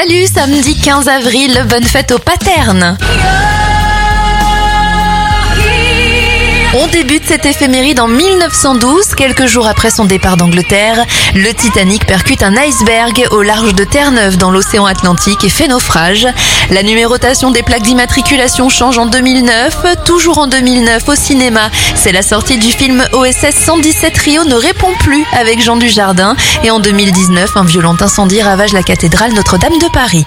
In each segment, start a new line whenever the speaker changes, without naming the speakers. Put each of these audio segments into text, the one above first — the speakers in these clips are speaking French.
Salut, samedi 15 avril, bonne fête aux paternes. On débute cette éphéméride en 1912, quelques jours après son départ d'Angleterre. Le Titanic percute un iceberg au large de Terre-Neuve dans l'océan Atlantique et fait naufrage. La numérotation des plaques d'immatriculation change en 2009. Toujours en 2009 au cinéma, c'est la sortie du film OSS 117 Rio ne répond plus avec Jean Dujardin. Et en 2019, un violent incendie ravage la cathédrale Notre-Dame de Paris.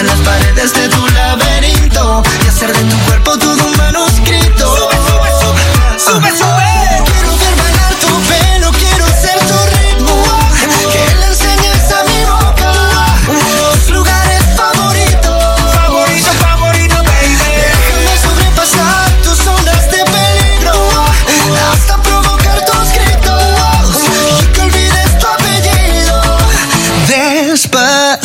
firma las paredes de tu laberinto y hacer de tu cuerpo todo un manuscrito. Sube, sube, sube. Quiero